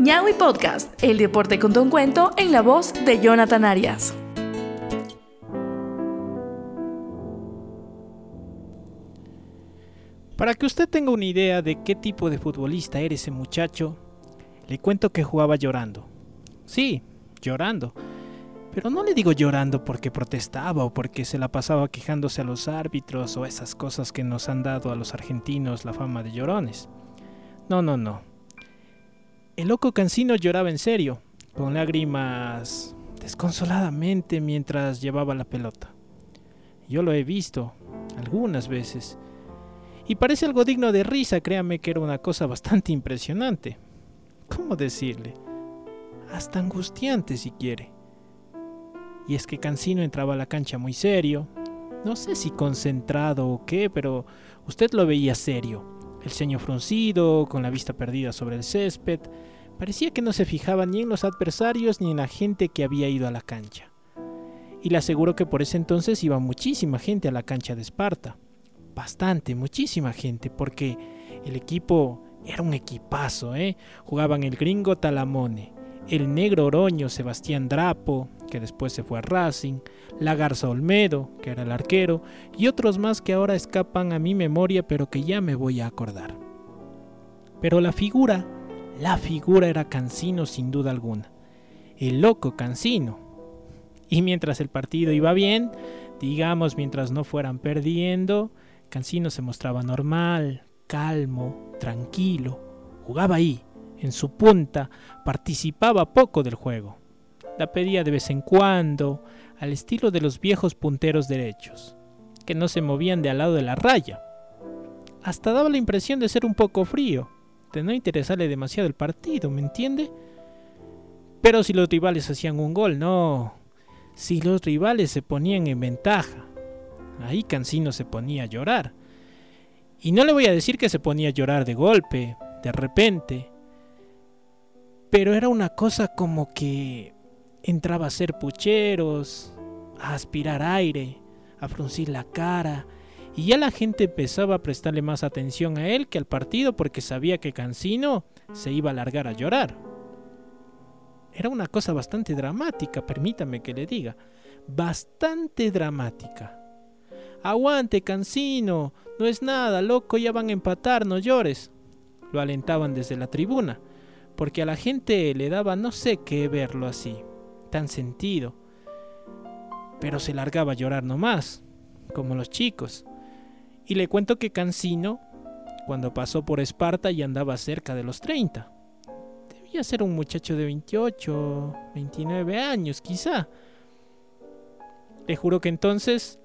Ñaui Podcast, el deporte con un cuento en la voz de Jonathan Arias. Para que usted tenga una idea de qué tipo de futbolista era ese muchacho, le cuento que jugaba llorando. Sí, llorando. Pero no le digo llorando porque protestaba o porque se la pasaba quejándose a los árbitros o esas cosas que nos han dado a los argentinos la fama de llorones. No, no, no. El loco Cancino lloraba en serio, con lágrimas desconsoladamente mientras llevaba la pelota. Yo lo he visto algunas veces. Y parece algo digno de risa, créame que era una cosa bastante impresionante. ¿Cómo decirle? Hasta angustiante si quiere. Y es que Cancino entraba a la cancha muy serio. No sé si concentrado o qué, pero usted lo veía serio el ceño fruncido, con la vista perdida sobre el césped, parecía que no se fijaba ni en los adversarios ni en la gente que había ido a la cancha. Y le aseguro que por ese entonces iba muchísima gente a la cancha de Esparta. Bastante, muchísima gente, porque el equipo era un equipazo, ¿eh? Jugaban el gringo Talamone, el negro Oroño Sebastián Drapo, que después se fue a Racing, la Garza Olmedo, que era el arquero, y otros más que ahora escapan a mi memoria pero que ya me voy a acordar. Pero la figura, la figura era Cancino sin duda alguna. El loco Cancino. Y mientras el partido iba bien, digamos mientras no fueran perdiendo, Cancino se mostraba normal, calmo, tranquilo, jugaba ahí, en su punta, participaba poco del juego. La pedía de vez en cuando, al estilo de los viejos punteros derechos, que no se movían de al lado de la raya. Hasta daba la impresión de ser un poco frío, de no interesarle demasiado el partido, ¿me entiende? Pero si los rivales hacían un gol, no. Si los rivales se ponían en ventaja, ahí Cancino se ponía a llorar. Y no le voy a decir que se ponía a llorar de golpe, de repente, pero era una cosa como que entraba a ser pucheros, a aspirar aire, a fruncir la cara, y ya la gente empezaba a prestarle más atención a él que al partido porque sabía que Cancino se iba a largar a llorar. Era una cosa bastante dramática, permítame que le diga, bastante dramática. Aguante, Cancino, no es nada, loco, ya van a empatar, no llores. Lo alentaban desde la tribuna, porque a la gente le daba no sé qué verlo así tan sentido. Pero se largaba a llorar nomás, como los chicos. Y le cuento que Cancino, cuando pasó por Esparta, ya andaba cerca de los 30. Debía ser un muchacho de 28, 29 años, quizá. Le juro que entonces,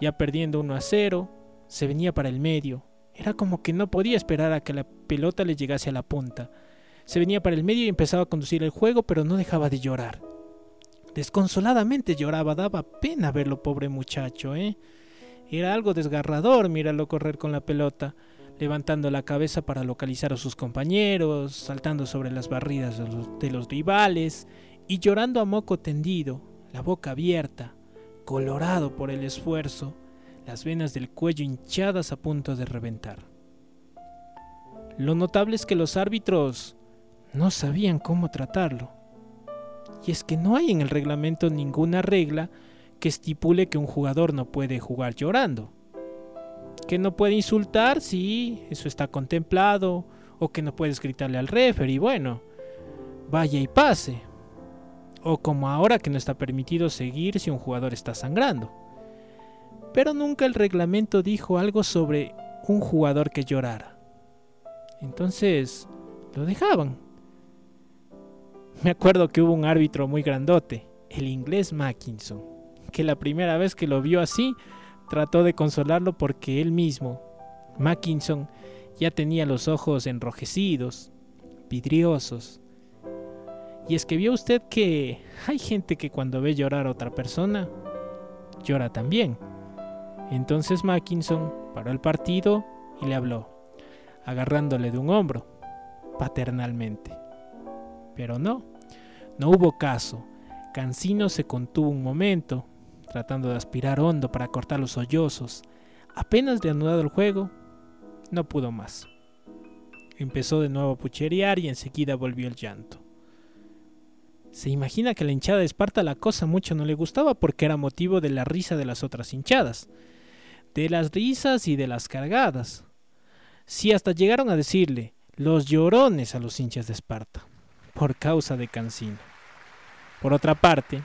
ya perdiendo 1 a 0, se venía para el medio. Era como que no podía esperar a que la pelota le llegase a la punta. Se venía para el medio y empezaba a conducir el juego, pero no dejaba de llorar. Desconsoladamente lloraba, daba pena verlo, pobre muchacho, ¿eh? Era algo desgarrador míralo correr con la pelota, levantando la cabeza para localizar a sus compañeros, saltando sobre las barridas de los, de los rivales y llorando a moco tendido, la boca abierta, colorado por el esfuerzo, las venas del cuello hinchadas a punto de reventar. Lo notable es que los árbitros no sabían cómo tratarlo. Y es que no hay en el reglamento ninguna regla que estipule que un jugador no puede jugar llorando. Que no puede insultar, sí, eso está contemplado. O que no puedes gritarle al referee, bueno, vaya y pase. O como ahora que no está permitido seguir si un jugador está sangrando. Pero nunca el reglamento dijo algo sobre un jugador que llorara. Entonces, lo dejaban. Me acuerdo que hubo un árbitro muy grandote, el inglés Mackinson, que la primera vez que lo vio así, trató de consolarlo porque él mismo, Mackinson, ya tenía los ojos enrojecidos, vidriosos. Y es que vio usted que hay gente que cuando ve llorar a otra persona, llora también. Entonces Mackinson paró el partido y le habló, agarrándole de un hombro, paternalmente. Pero no, no hubo caso. Cancino se contuvo un momento, tratando de aspirar hondo para cortar los sollozos. Apenas de anudado el juego, no pudo más. Empezó de nuevo a pucherear y enseguida volvió el llanto. Se imagina que la hinchada de Esparta la cosa mucho no le gustaba porque era motivo de la risa de las otras hinchadas, de las risas y de las cargadas. Sí, hasta llegaron a decirle los llorones a los hinchas de Esparta, por causa de Cancino. Por otra parte,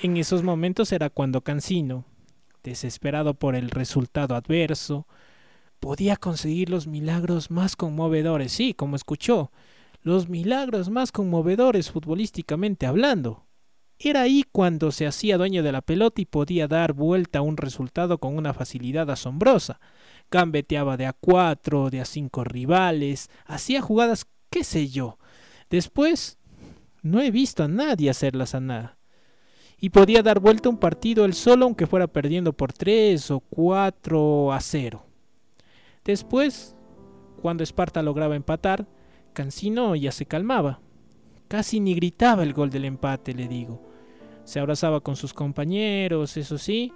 en esos momentos era cuando Cancino, desesperado por el resultado adverso, podía conseguir los milagros más conmovedores, sí, como escuchó, los milagros más conmovedores futbolísticamente hablando. Era ahí cuando se hacía dueño de la pelota y podía dar vuelta a un resultado con una facilidad asombrosa. Gambeteaba de a cuatro, de a cinco rivales, hacía jugadas, qué sé yo. Después, no he visto a nadie hacerlas a nada. Y podía dar vuelta un partido él solo aunque fuera perdiendo por tres o cuatro a cero. Después, cuando Esparta lograba empatar, Cancino ya se calmaba. Casi ni gritaba el gol del empate, le digo. Se abrazaba con sus compañeros, eso sí,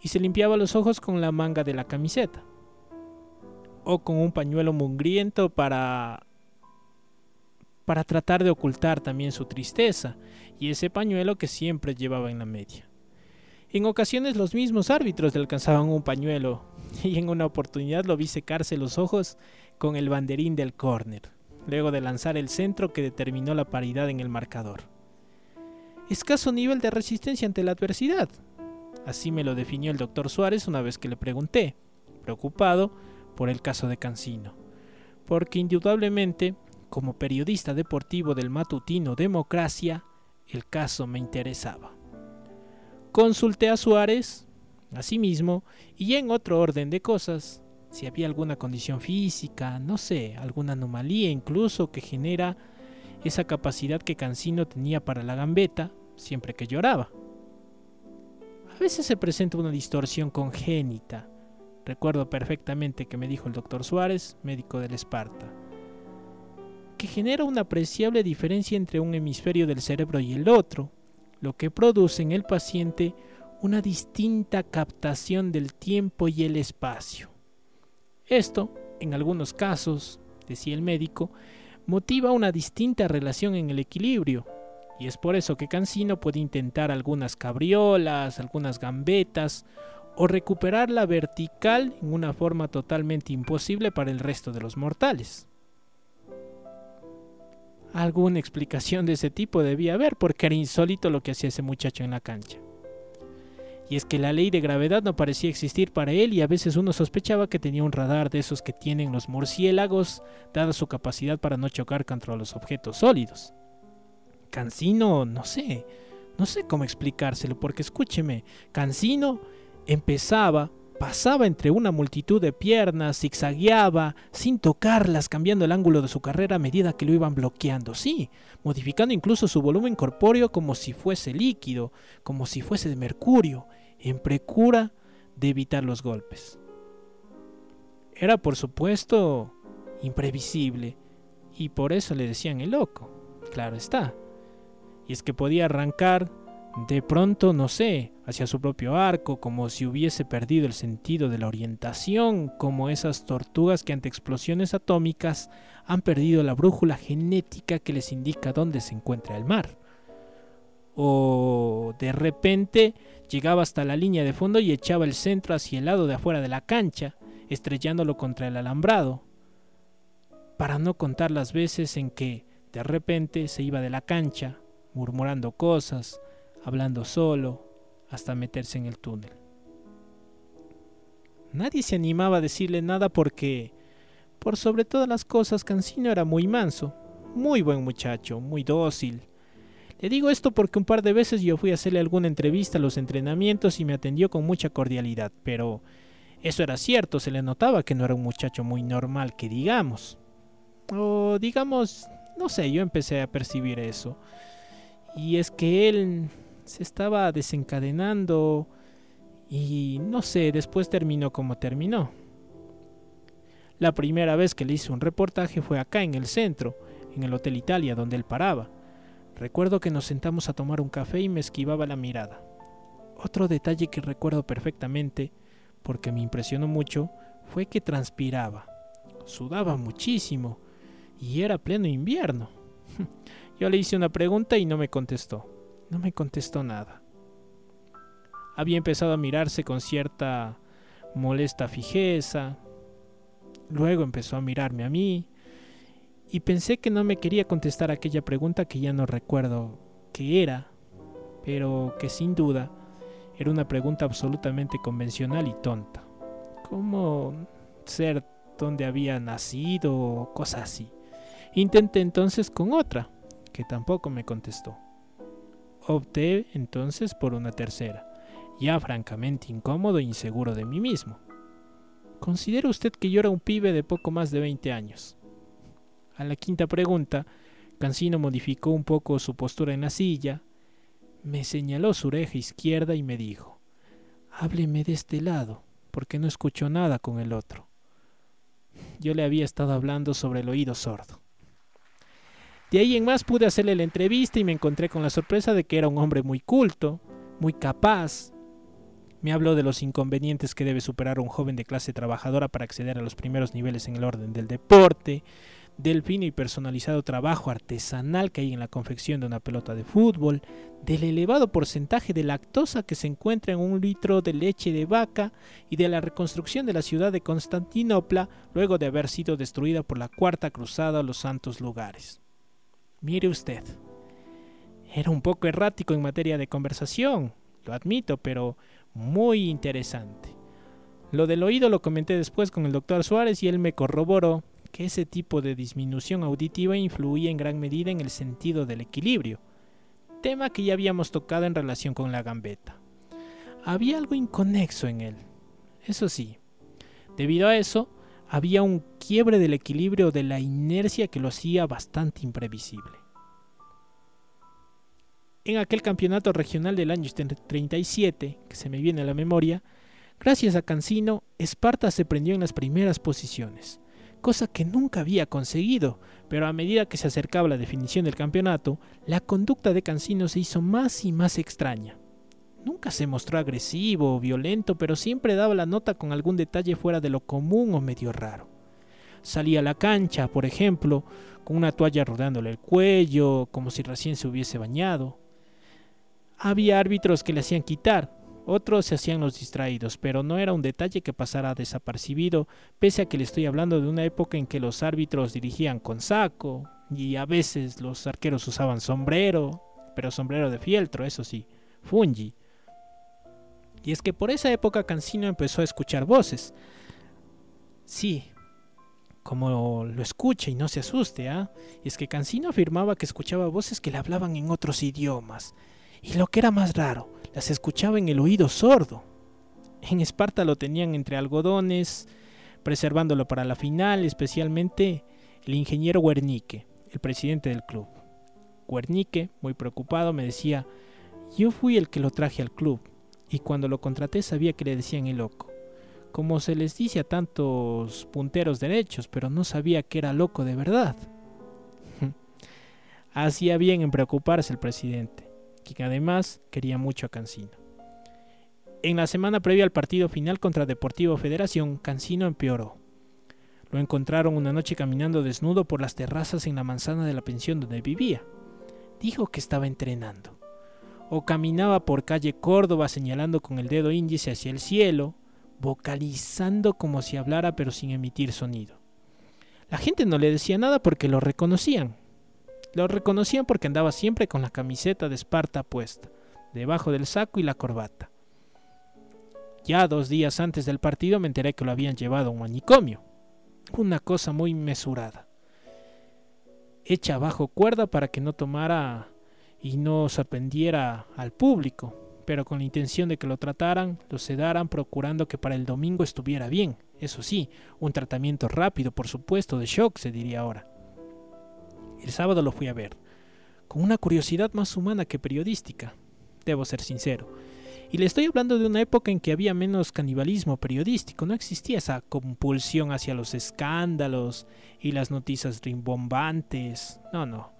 y se limpiaba los ojos con la manga de la camiseta. O con un pañuelo mugriento para para tratar de ocultar también su tristeza y ese pañuelo que siempre llevaba en la media. En ocasiones los mismos árbitros le alcanzaban un pañuelo y en una oportunidad lo vi secarse los ojos con el banderín del córner, luego de lanzar el centro que determinó la paridad en el marcador. Escaso nivel de resistencia ante la adversidad. Así me lo definió el doctor Suárez una vez que le pregunté, preocupado por el caso de Cancino. Porque indudablemente, como periodista deportivo del matutino Democracia, el caso me interesaba. Consulté a Suárez Asimismo, y en otro orden de cosas, si había alguna condición física, no sé, alguna anomalía incluso que genera esa capacidad que Cancino tenía para la gambeta siempre que lloraba. A veces se presenta una distorsión congénita. Recuerdo perfectamente que me dijo el doctor Suárez, médico del Esparta, que genera una apreciable diferencia entre un hemisferio del cerebro y el otro, lo que produce en el paciente una distinta captación del tiempo y el espacio. Esto, en algunos casos, decía el médico, motiva una distinta relación en el equilibrio, y es por eso que Cancino puede intentar algunas cabriolas, algunas gambetas, o recuperar la vertical en una forma totalmente imposible para el resto de los mortales. Alguna explicación de ese tipo debía haber porque era insólito lo que hacía ese muchacho en la cancha y es que la ley de gravedad no parecía existir para él y a veces uno sospechaba que tenía un radar de esos que tienen los murciélagos, dada su capacidad para no chocar contra los objetos sólidos. Cancino, no sé, no sé cómo explicárselo, porque escúcheme, Cancino empezaba, pasaba entre una multitud de piernas, zigzagueaba, sin tocarlas, cambiando el ángulo de su carrera a medida que lo iban bloqueando, sí, modificando incluso su volumen corpóreo como si fuese líquido, como si fuese de mercurio, en precura de evitar los golpes. Era por supuesto imprevisible y por eso le decían el loco, claro está. Y es que podía arrancar de pronto, no sé, hacia su propio arco, como si hubiese perdido el sentido de la orientación, como esas tortugas que ante explosiones atómicas han perdido la brújula genética que les indica dónde se encuentra el mar. O de repente llegaba hasta la línea de fondo y echaba el centro hacia el lado de afuera de la cancha, estrellándolo contra el alambrado, para no contar las veces en que de repente se iba de la cancha, murmurando cosas, hablando solo, hasta meterse en el túnel. Nadie se animaba a decirle nada porque, por sobre todas las cosas, Cancino era muy manso, muy buen muchacho, muy dócil, le digo esto porque un par de veces yo fui a hacerle alguna entrevista a los entrenamientos y me atendió con mucha cordialidad, pero eso era cierto, se le notaba que no era un muchacho muy normal, que digamos. O digamos, no sé, yo empecé a percibir eso. Y es que él se estaba desencadenando y no sé, después terminó como terminó. La primera vez que le hice un reportaje fue acá en el centro, en el Hotel Italia, donde él paraba. Recuerdo que nos sentamos a tomar un café y me esquivaba la mirada. Otro detalle que recuerdo perfectamente, porque me impresionó mucho, fue que transpiraba. Sudaba muchísimo, y era pleno invierno. Yo le hice una pregunta y no me contestó. No me contestó nada. Había empezado a mirarse con cierta molesta fijeza. Luego empezó a mirarme a mí. Y pensé que no me quería contestar aquella pregunta que ya no recuerdo qué era, pero que sin duda era una pregunta absolutamente convencional y tonta. ¿Cómo ser donde había nacido o cosas así? Intenté entonces con otra, que tampoco me contestó. Opté entonces por una tercera, ya francamente incómodo e inseguro de mí mismo. ¿Considera usted que yo era un pibe de poco más de 20 años? A la quinta pregunta, Cancino modificó un poco su postura en la silla, me señaló su oreja izquierda y me dijo, hábleme de este lado, porque no escucho nada con el otro. Yo le había estado hablando sobre el oído sordo. De ahí en más pude hacerle la entrevista y me encontré con la sorpresa de que era un hombre muy culto, muy capaz. Me habló de los inconvenientes que debe superar un joven de clase trabajadora para acceder a los primeros niveles en el orden del deporte, del fino y personalizado trabajo artesanal que hay en la confección de una pelota de fútbol, del elevado porcentaje de lactosa que se encuentra en un litro de leche de vaca y de la reconstrucción de la ciudad de Constantinopla luego de haber sido destruida por la Cuarta Cruzada a los Santos Lugares. Mire usted, era un poco errático en materia de conversación, lo admito, pero muy interesante. Lo del oído lo comenté después con el doctor Suárez y él me corroboró que ese tipo de disminución auditiva influía en gran medida en el sentido del equilibrio, tema que ya habíamos tocado en relación con la gambeta. Había algo inconexo en él, eso sí. Debido a eso, había un quiebre del equilibrio de la inercia que lo hacía bastante imprevisible. En aquel campeonato regional del año 37, que se me viene a la memoria, gracias a Cancino, Esparta se prendió en las primeras posiciones, cosa que nunca había conseguido, pero a medida que se acercaba la definición del campeonato, la conducta de Cancino se hizo más y más extraña. Nunca se mostró agresivo o violento, pero siempre daba la nota con algún detalle fuera de lo común o medio raro. Salía a la cancha, por ejemplo, con una toalla rodeándole el cuello, como si recién se hubiese bañado. Había árbitros que le hacían quitar, otros se hacían los distraídos, pero no era un detalle que pasara desapercibido, pese a que le estoy hablando de una época en que los árbitros dirigían con saco y a veces los arqueros usaban sombrero, pero sombrero de fieltro, eso sí, fungi. Y es que por esa época Cancino empezó a escuchar voces. Sí, como lo escuche y no se asuste, ¿ah? Y es que Cancino afirmaba que escuchaba voces que le hablaban en otros idiomas. Y lo que era más raro, las escuchaba en el oído sordo. En Esparta lo tenían entre algodones, preservándolo para la final, especialmente el ingeniero Wernicke, el presidente del club. Wernicke, muy preocupado, me decía, yo fui el que lo traje al club, y cuando lo contraté sabía que le decían el loco, como se les dice a tantos punteros derechos, pero no sabía que era loco de verdad. Hacía bien en preocuparse el presidente, quien además quería mucho a Cancino. En la semana previa al partido final contra Deportivo Federación, Cancino empeoró. Lo encontraron una noche caminando desnudo por las terrazas en la manzana de la pensión donde vivía. Dijo que estaba entrenando o caminaba por calle Córdoba señalando con el dedo índice hacia el cielo, vocalizando como si hablara pero sin emitir sonido. La gente no le decía nada porque lo reconocían. Lo reconocían porque andaba siempre con la camiseta de Esparta puesta, debajo del saco y la corbata. Ya dos días antes del partido me enteré que lo habían llevado a un manicomio. Una cosa muy mesurada. Hecha bajo cuerda para que no tomara y no sorprendiera al público, pero con la intención de que lo trataran, lo sedaran, procurando que para el domingo estuviera bien. Eso sí, un tratamiento rápido, por supuesto, de shock, se diría ahora. El sábado lo fui a ver, con una curiosidad más humana que periodística, debo ser sincero. Y le estoy hablando de una época en que había menos canibalismo periodístico, no existía esa compulsión hacia los escándalos y las noticias rimbombantes. No, no.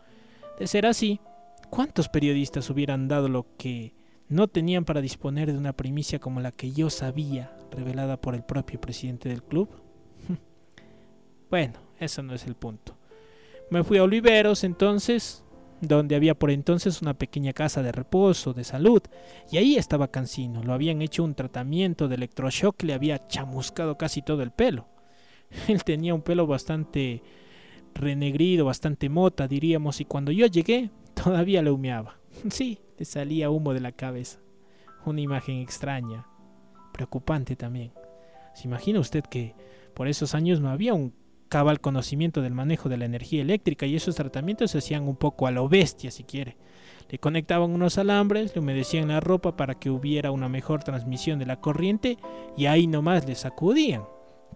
De ser así, ¿Cuántos periodistas hubieran dado lo que no tenían para disponer de una primicia como la que yo sabía, revelada por el propio presidente del club? bueno, eso no es el punto. Me fui a Oliveros entonces, donde había por entonces una pequeña casa de reposo, de salud, y ahí estaba Cancino. Lo habían hecho un tratamiento de electroshock que le había chamuscado casi todo el pelo. Él tenía un pelo bastante renegrido, bastante mota, diríamos, y cuando yo llegué todavía le humeaba. Sí, le salía humo de la cabeza. Una imagen extraña, preocupante también. ¿Se imagina usted que por esos años no había un cabal conocimiento del manejo de la energía eléctrica y esos tratamientos se hacían un poco a lo bestia si quiere. Le conectaban unos alambres, le humedecían la ropa para que hubiera una mejor transmisión de la corriente y ahí nomás le sacudían.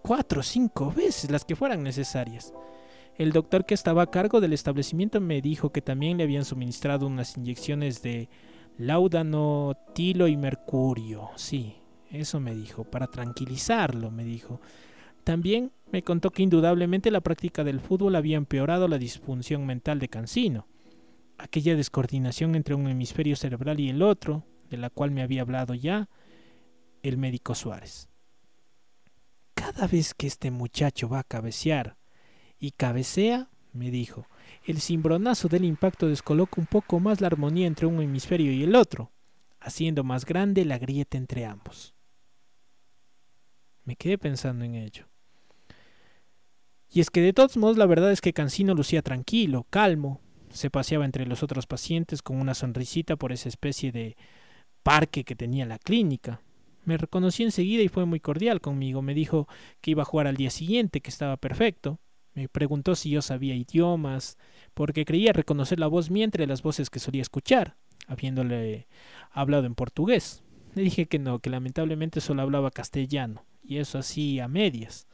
Cuatro o cinco veces las que fueran necesarias. El doctor que estaba a cargo del establecimiento me dijo que también le habían suministrado unas inyecciones de laudano, tilo y mercurio. Sí, eso me dijo, para tranquilizarlo, me dijo. También me contó que indudablemente la práctica del fútbol había empeorado la disfunción mental de Cancino, aquella descoordinación entre un hemisferio cerebral y el otro, de la cual me había hablado ya el médico Suárez. Cada vez que este muchacho va a cabecear y cabecea, me dijo, el cimbronazo del impacto descoloca un poco más la armonía entre un hemisferio y el otro, haciendo más grande la grieta entre ambos. Me quedé pensando en ello. Y es que de todos modos la verdad es que Cancino lucía tranquilo, calmo, se paseaba entre los otros pacientes con una sonrisita por esa especie de parque que tenía la clínica. Me reconoció enseguida y fue muy cordial conmigo. Me dijo que iba a jugar al día siguiente, que estaba perfecto. Me preguntó si yo sabía idiomas, porque creía reconocer la voz mía entre las voces que solía escuchar, habiéndole hablado en portugués. Le dije que no, que lamentablemente solo hablaba castellano, y eso así a medias.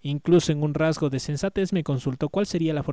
Incluso en un rasgo de sensatez me consultó cuál sería la